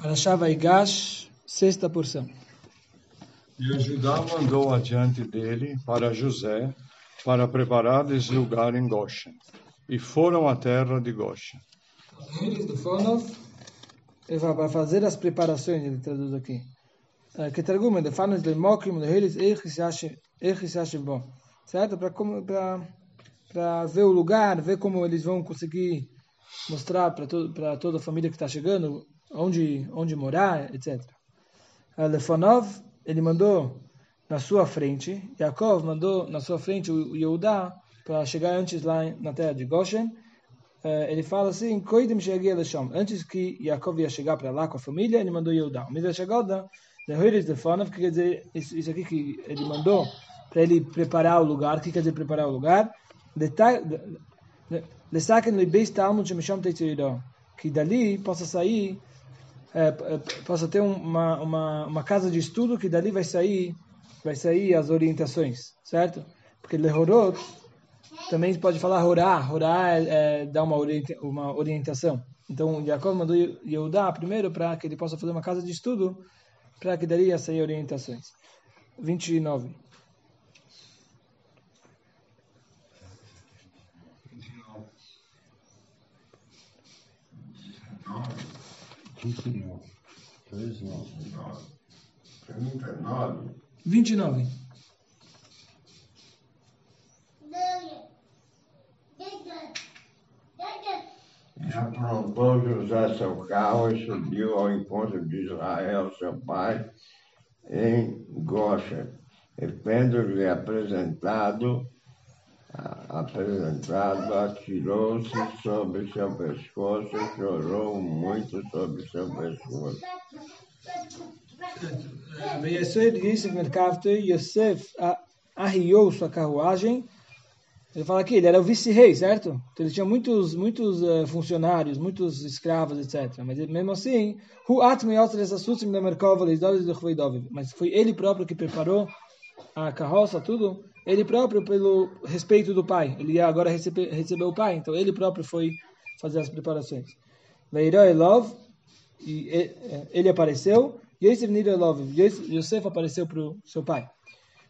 Para Shavaigash, sexta porção. E Judá mandou adiante dele para José para preparar-lhes lugar em Goshen. E foram à terra de Goshen. Para fazer as preparações, ele traduz aqui. Eh, Que targuma de Fanos de Mokim, de eles, bom. Certo? Para ver o lugar, ver como eles vão conseguir mostrar para toda a família que está chegando onde onde morar, etc. Lefonov, ele mandou na sua frente, Yaakov mandou na sua frente o Yehudá para chegar antes lá na terra de Goshen. Eh, ele fala assim. Antes que Yaakov ia chegar para lá com a família, ele mandou Yehudá. O Midrash Agoda, de Hoiris Lefonov, que quer dizer, isso, aqui que ele mandou para ele preparar o lugar. Que quer dizer preparar o lugar? Que dali possa sair é, é, possa ter uma, uma, uma casa de estudo que dali vai sair vai sair as orientações, certo? Porque lehorot também pode falar horá, horá é, é dar uma, orienta, uma orientação. Então, Jacob mandou Yehudá primeiro para que ele possa fazer uma casa de estudo para que dali ia sair orientações. 29. Dois nove. Trinta e nove. 29. E aprontou José seu carro e subiu ao encontro de Israel, seu pai, em Goshen. E tendo-lhe apresentado, a- apresentado, atirou-se sobre seu pescoço e chorou muito sobre seu pescoço. Yosef Yosef Merkavte, Yosef arriou sua carruagem. Ele fala aqui, ele era o vice-rei, certo? Então ele tinha muitos, muitos eh, funcionários, muitos escravos, etc. Mas mesmo assim, mas foi ele próprio que preparou a carroça, tudo. Ele próprio, pelo respeito do pai. Ele ia agora receber, receber o pai, então ele próprio foi fazer as preparações. Veiró Elov, e eh, ele apareceu. Yosef Nira Elov, Yos- Yosef apareceu para o seu pai.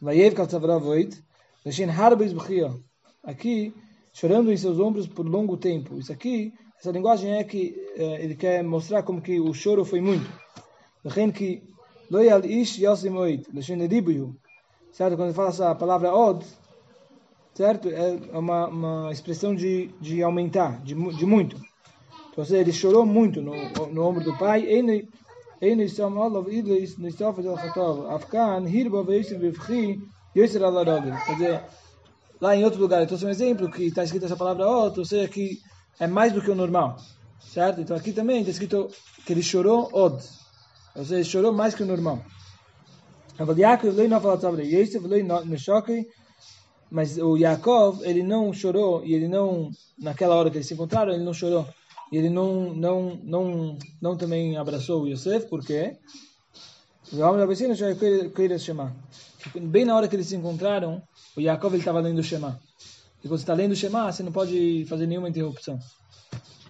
Vayev Kaltzavravoit, Leshin Harbis Bechia. Aqui, chorando em seus ombros por longo tempo. Isso aqui, essa linguagem é que eh, ele quer mostrar como que o choro foi muito. Lechen que Loyal Ish Leshin Ribuyu certo? Quando fala essa palavra od, certo? É uma, uma expressão de, de aumentar, de, de muito. Então, ou seja, ele chorou muito no, no ombro do pai. Idlis Afkan, Hirba Quer dizer, lá em outro lugar, eu trouxe um exemplo que está escrito essa palavra od, ou seja, que é mais do que o normal, certo? Então aqui também está escrito que ele chorou od, ou seja, ele chorou mais que o normal. Mas Yaakov não falou sobre Yosef, me Meshaki, mas o Yaakov, ele não chorou, e ele não, naquela hora que eles se encontraram, ele não chorou. E ele não, não, não, não também abraçou o Yosef, por quê? Bem na hora que eles se encontraram, o Yaakov estava lendo o Shema. E quando você está lendo o Shema, você não pode fazer nenhuma interrupção.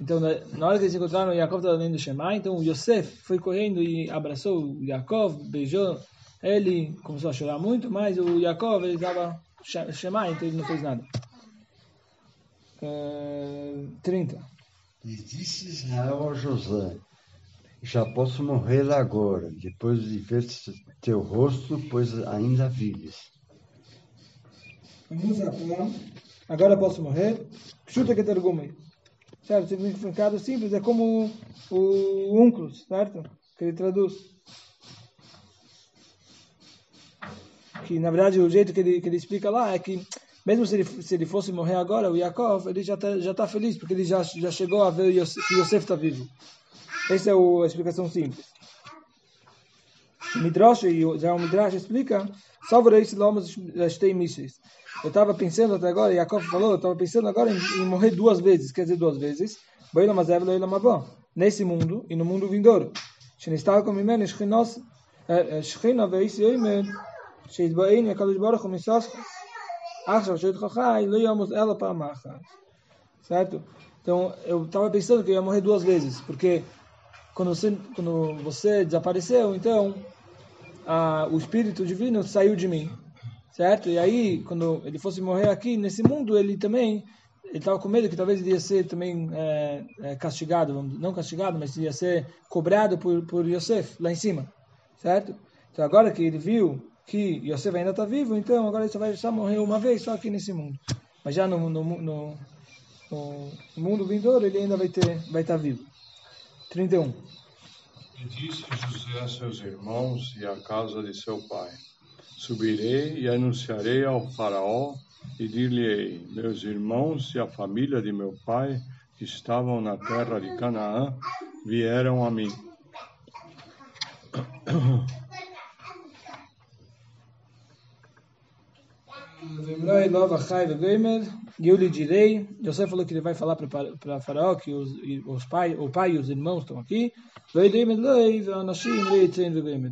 Então, na hora que eles se encontraram, o Yaakov estava lendo o Shema, então o Yosef foi correndo e abraçou o Yaakov, beijou ele, começou a chorar muito, mas o Yaakov, ele estava Shema, então ele não fez nada. Eh, 30. E disse Israel a José: Já posso morrer agora, depois de ver teu rosto, pois ainda vives. Agora posso morrer. Chuta que targumei. Certo? Significado simples, é como o, o unclus, certo? Que ele traduz. que na verdade o jeito que ele, que ele explica lá é que mesmo se ele, se ele fosse morrer agora, o Yaakov, ele já está já tá feliz, porque ele já, já chegou a ver que Yosef está vivo. Essa é o, a explicação simples. O Midrash, e já o Midrash explica, salvo isso, Lomas tem mísseis. Eu estava pensando até agora, Yaakov falou, eu estava pensando agora em, em, morrer duas vezes, quer dizer, duas vezes, nesse mundo e no mundo vindouro. Shinistava com Mimen, Shechinosa, eh, eh, Shechina, Veis, Yoimen, שיתבעני הקדוש ברוך הוא מסוסך. עכשיו, שאותך חי, לא ימות אלא פעם אחת. Certo? Então, eu estava pensando que eu ia morrer duas vezes, porque quando você, quando você desapareceu, então a, o espírito divino saiu de mim, certo? E aí, quando ele fosse morrer aqui nesse mundo, ele também ele estava com medo que talvez ele ia ser também é, é, castigado, não castigado, mas ia ser cobrado por, por Yosef lá em cima, certo? Então agora que ele viu que Yosef ainda está vivo, então agora ele só vai só morrer uma vez, só aqui nesse mundo. Mas já no, no, no, no mundo vindouro ele ainda vai ter vai estar tá vivo. 31. E disse José a seus irmãos e à casa de seu pai: Subirei e anunciarei ao faraó e dir-lhe-ei: Meus irmãos e a família de meu pai, que estavam na terra de Canaã, vieram a mim. E eu lhe direi, José falou que ele vai falar para Faraó que os, os pai, o pai e os irmãos estão aqui.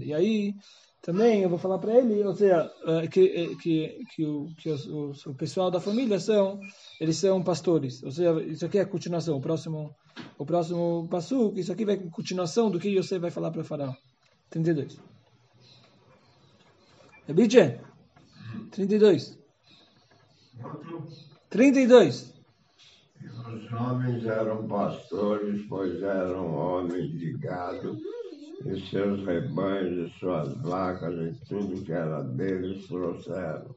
E aí também eu vou falar para ele, ou seja, eh, que, eh, que, que, o, que o, o, pessoal da família são, eles são pastores. Ou seja, isso aqui é a continuação, o próximo, o próximo passo, isso aqui vai continuação do que você vai falar para Faraó. 32. Rebiche? 32. 32. Os homens eram pastores, pois eram homens de gado e seus rebanhos, e suas vacas, e tudo que era deles trouxeram.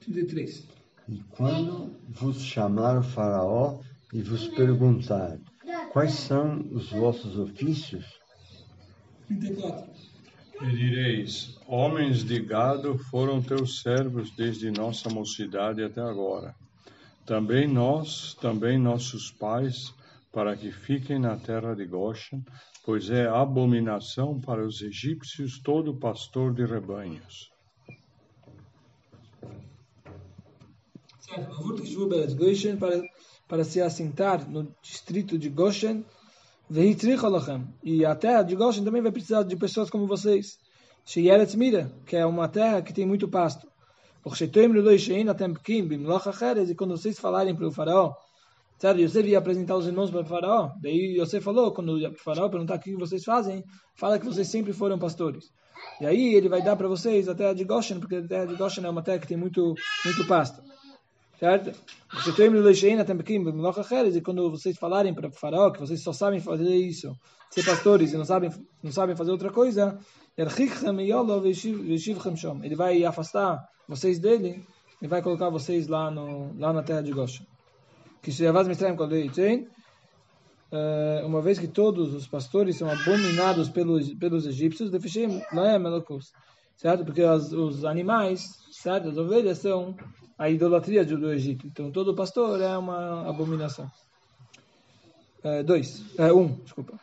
33. E quando vos chamar o faraó e vos perguntar, quais são os vossos ofícios? 34. E direis, homens de gado foram teus servos desde nossa mocidade até agora. Também nós, também nossos pais, para que fiquem na terra de Goshen, pois é abominação para os egípcios todo pastor de rebanhos. Certo, para, para se assentar no distrito de Goshen, e a terra de Goshen também vai precisar de pessoas como vocês. Sheyeretz Mira, que é uma terra que tem muito pasto. E quando vocês falarem para o faraó, Certo? Yosef ia apresentar os irmãos para o faraó. Daí Yosef falou, quando o faraó perguntar o que vocês fazem, fala que vocês sempre foram pastores. E aí ele vai dar para vocês a terra de Goshen, porque a terra de Goshen é uma terra que tem muito, muito pasto. Certo? E quando vocês falarem para o faraó que vocês só sabem fazer isso, ser pastores e não sabem, não sabem fazer outra coisa, ele vai afastar vocês dele e vai colocar vocês lá, no, lá na terra de Goshen que se Kol uma vez que todos os pastores são abominados pelos pelos egípcios, melokus, certo? Porque as, os animais, certo? As ovelhas são a idolatria do Egito. Então todo pastor é uma abominação. É, dois, é, um, desculpa.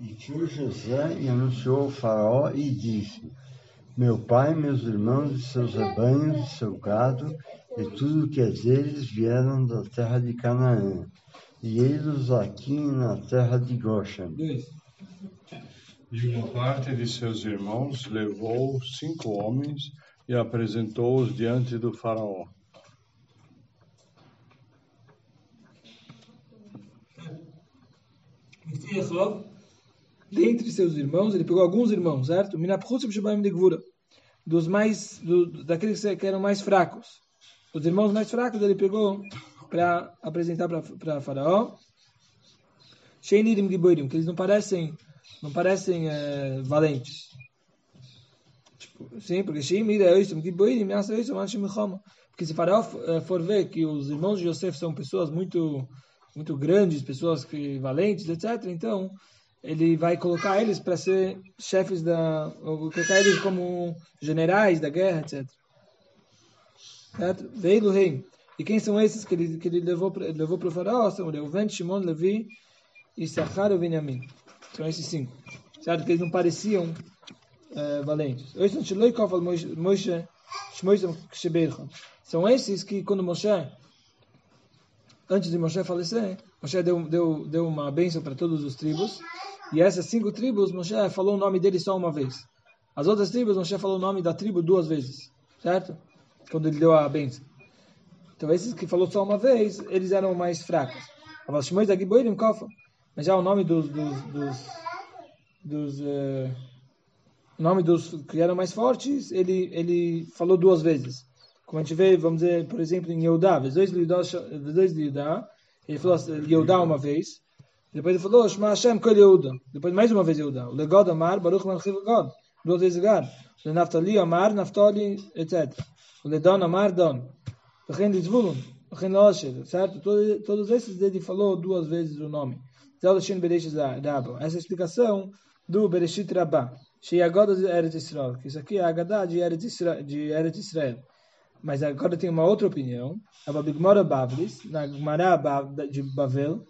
E foi José e anunciou ao faraó e disse: Meu pai, meus irmãos e seus rebanhos e seu gado e tudo que é deles vieram da terra de Canaã, e eles aqui na terra de Goshen. E uma parte de seus irmãos levou cinco homens e apresentou-os diante do faraó. Dentre seus irmãos, ele pegou alguns irmãos, certo? Dos mais, do, daqueles que eram mais fracos os irmãos mais fracos ele pegou para apresentar para Faraó. Sheinirim Giboirim, que eles não parecem, não parecem é, valentes. Sim, porque Sheimir é isso, Giboirim, é isso, Porque se Faraó eh, for ver que os irmãos de Yosef são pessoas muito, muito grandes, pessoas que, valentes, etc., então ele vai colocar eles para ser chefes da. colocar eles como generais da guerra, etc. Veio do rei. E quem são esses que ele, que ele levou, para o faraó? São Reuven, Shimon, Levi, Issachar e Benjamin. São esses cinco. Certo? Que eles não pareciam é, valentes. São esses que quando Moshe, antes de Moshe falecer, Moshe deu, deu, deu uma bênção para todas as tribos. E essas cinco tribos, Moshe falou o nome deles só uma vez. As outras tribos, Moshe falou o nome da tribo duas vezes. Certo? quando ele deu a bênção. Então esses que falou só uma vez, eles eram mais fracos. Mas já o nome dos, dos, dos, dos uh, nome dos que eram mais fortes, ele, ele falou duas vezes. Como a gente vê, vamos dizer, por exemplo, em Yehudá, dois de Yehudá, ele falou Yehudá uma vez, depois ele falou Shema Hashem Kol Yehuda, depois mais uma vez Yehudá, o Legod Amar, Baruch Melchiv God, duas vezes God, o Naftali Amar, Naftali, etc. O Ledon Amar, Don, o Chen de Zvulun, o Chen Losher, certo? Todos, todos esses ele falou duas vezes o nome. Essa é a explicação do Bereshit Rabbah. Sheyagoda de Eretz Israel. Que isso aqui é a Agadá de Eretz Israel. De Eretz Israel. Mas agora tem uma outra opinião. A Babigmora Bavlis, na Gemara de Bavel,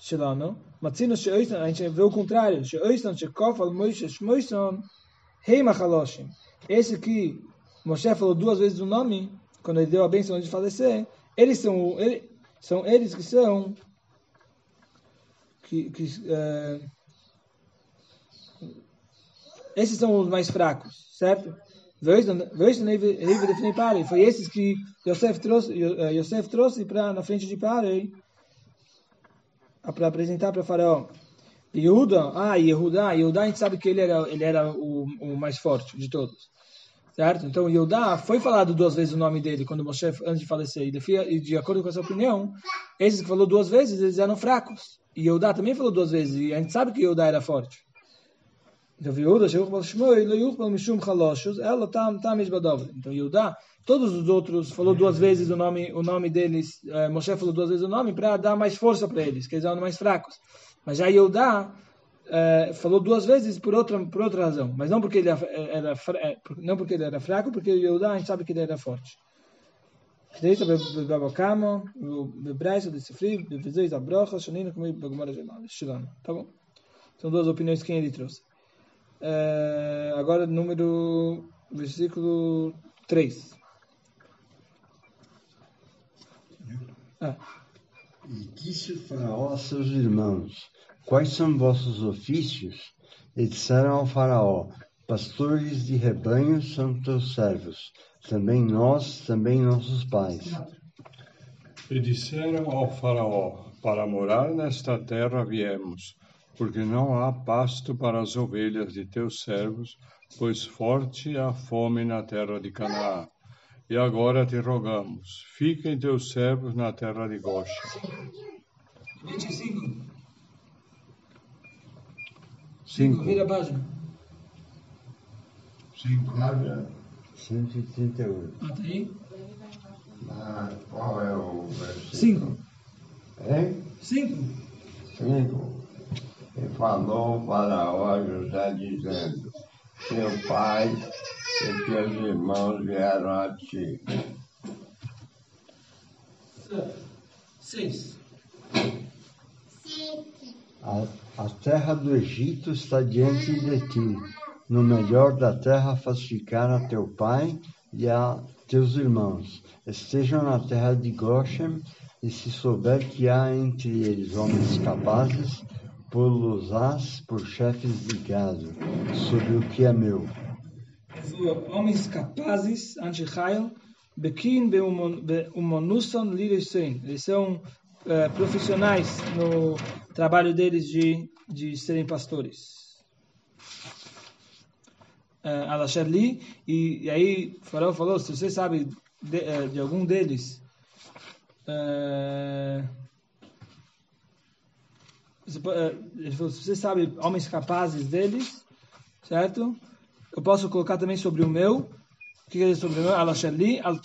Shelano. Matzino Sheoistan, a gente vê o contrário. Sheoistan Shekof al Moshe Shmoistan Hei Machaloshim. Esse aqui, Moshe falou duas vezes o nome, quando ele deu a bênção de falecer, eles são, ele, são eles que são que, que uh, esses são os mais fracos, certo? Foi esses que Yosef trouxe, eh, Yosef trouxe para na frente de Parei para apresentar para Faraó. Yehuda, ah, Yehuda, Yehuda a gente sabe que ele era, ele era o, o mais forte de todos. Certo? Então, Yehuda foi falado duas vezes o nome dele quando Moshe, antes de falecer. E de acordo com essa opinião, esses que falou duas vezes, eles eram fracos. E Yehuda também falou duas vezes. E a gente sabe que Yehuda era forte. Então, Yehuda, Sheuch Shmoi, Yuch Mishum Chaloshus, ela tam tam Então, Yehuda, todos os outros falou duas vezes o nome, o nome deles, eh, Moshe falou duas vezes o nome para dar mais força para eles, que eles eram mais fracos. Mas já Yehuda eh, falou duas vezes por outra por outra razão, mas não porque ele era, era não porque ele era fraco, porque Yehuda a gente sabe que ele era forte. Deita bebabakamo, bebraisa de sefri, bevezei da brocha, shanina comigo bagmara gemal. Tá bom? São duas opiniões que ele trouxe. É, agora, número, versículo 3. Ah. E disse o faraó a seus irmãos, quais são vossos ofícios? E disseram ao faraó, pastores de rebanhos são teus servos, também nós, também nossos pais. E disseram ao faraó, para morar nesta terra viemos, porque não há pasto para as ovelhas de teus servos, pois forte é a fome na terra de Canaã. E agora te rogamos, fiquem teus servos na terra de Goshen. 25. 5. Vira a página. 5. 138. Ah, tá aí? Ah, qual é o versículo? 5. Hein? 5. 5. E falou Faraó a José, dizendo: Teu pai e teus irmãos vieram a ti. Seis. A, a terra do Egito está diante de ti. No melhor da terra faz ficar a teu pai e a teus irmãos. Estejam na terra de Goshen, e se souber que há entre eles homens capazes, pô-los-ás por chefes de gado, sobre o que é meu. Homens capazes, anti-Hail, Bekin Be'umonusan Liresein. Eles são uh, profissionais no trabalho deles de, de serem pastores. Uh, Alasherli, e, e aí o Faraó falou, se você sabe de, uh, de algum deles, eh, ele falou, se você sabe homens capazes deles, certo? Eu posso colocar também sobre o meu, o que é sobre o meu? Alashali, al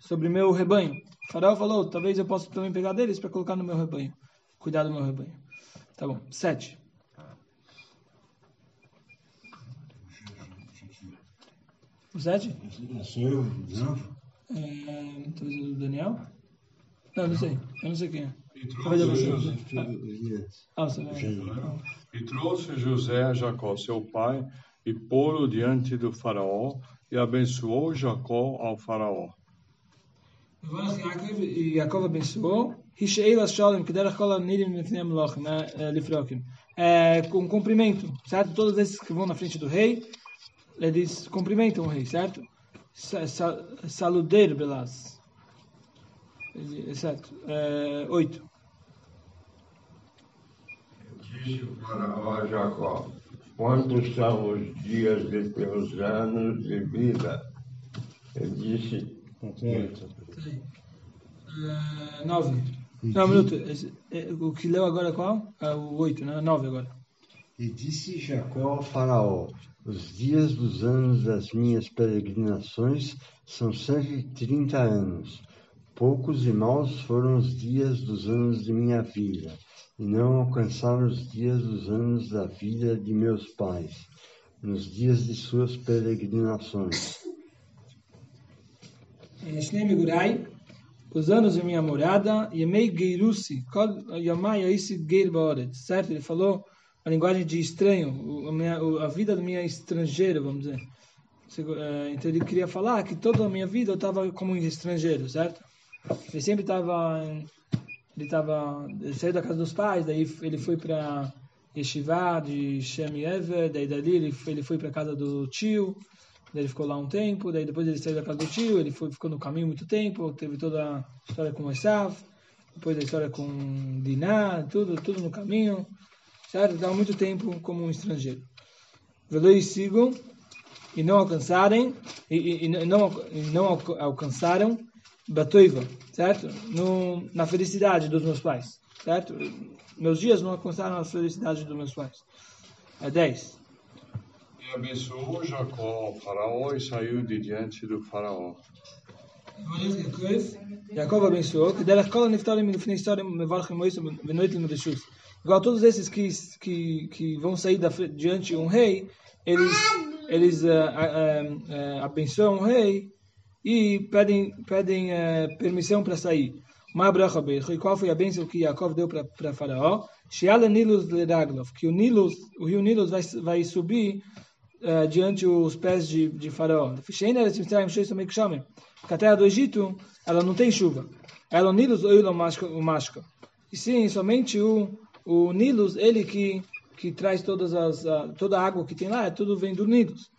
sobre o meu rebanho. O faraó falou, talvez eu possa também pegar deles para colocar no meu rebanho. Cuidar do meu rebanho. Tá bom. Sete. O sete? É, talvez o Daniel? Não, não sei. Eu não sei quem é. E trouxe, José a Jacó, seu pai, e pô-lo diante do faraó, e abençoou Jacó ao faraó. E Jacob abençoou, é, com cumprimento, certo? Todos esses que vão na frente do rei, eles cumprimentam o rei, certo? Saludeiro, Belas. Exato. É, oito. Disse o faraó a Jacó, quantos são os dias de teus anos de vida? Ele disse, É, nove. Não, um minuto. Esse- é, O que leu agora é qual? É o oito, né? Nove agora. E disse Jacó ao faraó, os dias dos anos das minhas peregrinações são 130 anos. Poucos e maus foram os dias dos anos de minha vida, e não alcançaram os dias dos anos da vida de meus pais, nos dias de suas peregrinações. É, Shnei Migurai, os anos de minha morada, Yemei Geirusi, Yamai Aisi Geir certo? Ele falou a linguagem de estranho, a, vida do minha estrangeiro, vamos dizer. Eh, Então ele queria falar que toda a minha vida eu estava como um estrangeiro, certo? Ele sempre estava, ele estava, ele saiu da casa dos pais, daí ele foi para Yeshiva de Shem Ever, daí dali ele foi, ele foi para casa do tio, daí ele ficou lá um tempo, daí depois ele saiu da casa do tio, ele foi, ficou no caminho muito tempo, teve toda a história com Esav, depois a história com Diná, tudo, tudo no caminho, certo? Estava muito tempo como um estrangeiro. Veloi sigam e não alcançarem e, e- e não e não alca- alcançaram Batoiva, certo? No, na felicidade dos meus pais, certo? Meus dias não alcançaram a felicidade dos meus pais. É 10. E abençoou Jacó ao faraó e saiu de diante do faraó. Jacob abençoou, que derech kol niftarim milifnei história mevarchim moisés venoitim reshus. Igual todos esses que, que, que vão sair da, diante de um rei, eles, eles eh, eh, eh, abençoam o rei e pedem, pedem eh, permissão para sair. E qual foi a bênção que Jacob deu para Faraó? Nilus que o Nilus, o rio Nilus vai, vai subir eh, diante os pés de, de Faraó. Porque a terra do Egito, ela não tem chuva. Ela Nilus o Mashka. E sim, somente o, o Nilus, ele que, que traz todas as, a, toda a água que tem lá, tudo vem do Nilus.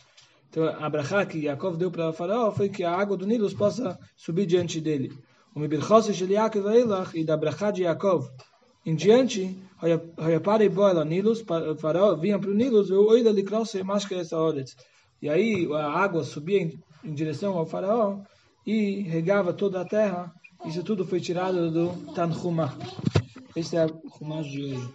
Então, a brachá que Yaakov deu para Faraó foi que a água do Nilus possa subir diante dele. O Mibirchos de Yaakov e da brachá de Yaakov em diante, Hayapare Boela Nilus, pa- Faraó vinha para o Nilus, o Oida Likrose Mashka essa Oretz. E aí a água subia em, em direção ao Faraó e regava toda a terra. Isso tudo foi tirado do Tanhumah. Esse é o Humash de hoje.